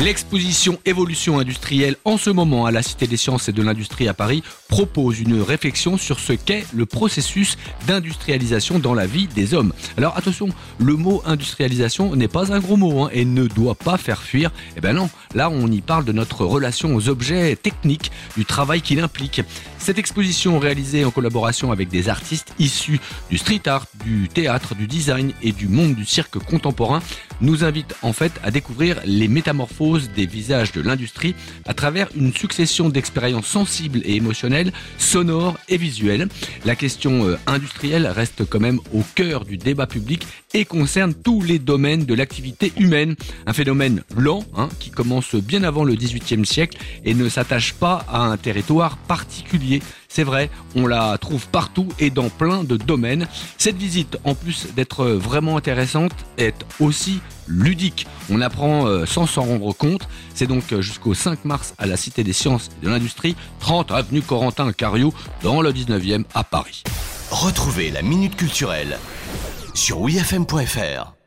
L'exposition Évolution industrielle en ce moment à la Cité des sciences et de l'industrie à Paris propose une réflexion sur ce qu'est le processus d'industrialisation dans la vie des hommes. Alors attention, le mot industrialisation n'est pas un gros mot hein, et ne doit pas faire fuir. Eh ben non, là on y parle de notre relation aux objets techniques, du travail qu'il implique. Cette exposition réalisée en collaboration avec des artistes issus du street art, du théâtre, du design et du monde du cirque contemporain nous invite en fait à découvrir les métamorphoses des visages de l'industrie à travers une succession d'expériences sensibles et émotionnelles, sonores et visuelles. La question euh, industrielle reste quand même au cœur du débat public et concerne tous les domaines de l'activité humaine. Un phénomène lent hein, qui commence bien avant le XVIIIe siècle et ne s'attache pas à un territoire particulier. C'est vrai, on la trouve partout et dans plein de domaines. Cette visite, en plus d'être vraiment intéressante, est aussi ludique. On apprend euh, sans s'en rendre compte. C'est donc euh, jusqu'au 5 mars à la Cité des Sciences et de l'Industrie, 30 avenue Corentin Cariou, dans le 19e à Paris. Retrouvez la Minute Culturelle sur wifm.fr.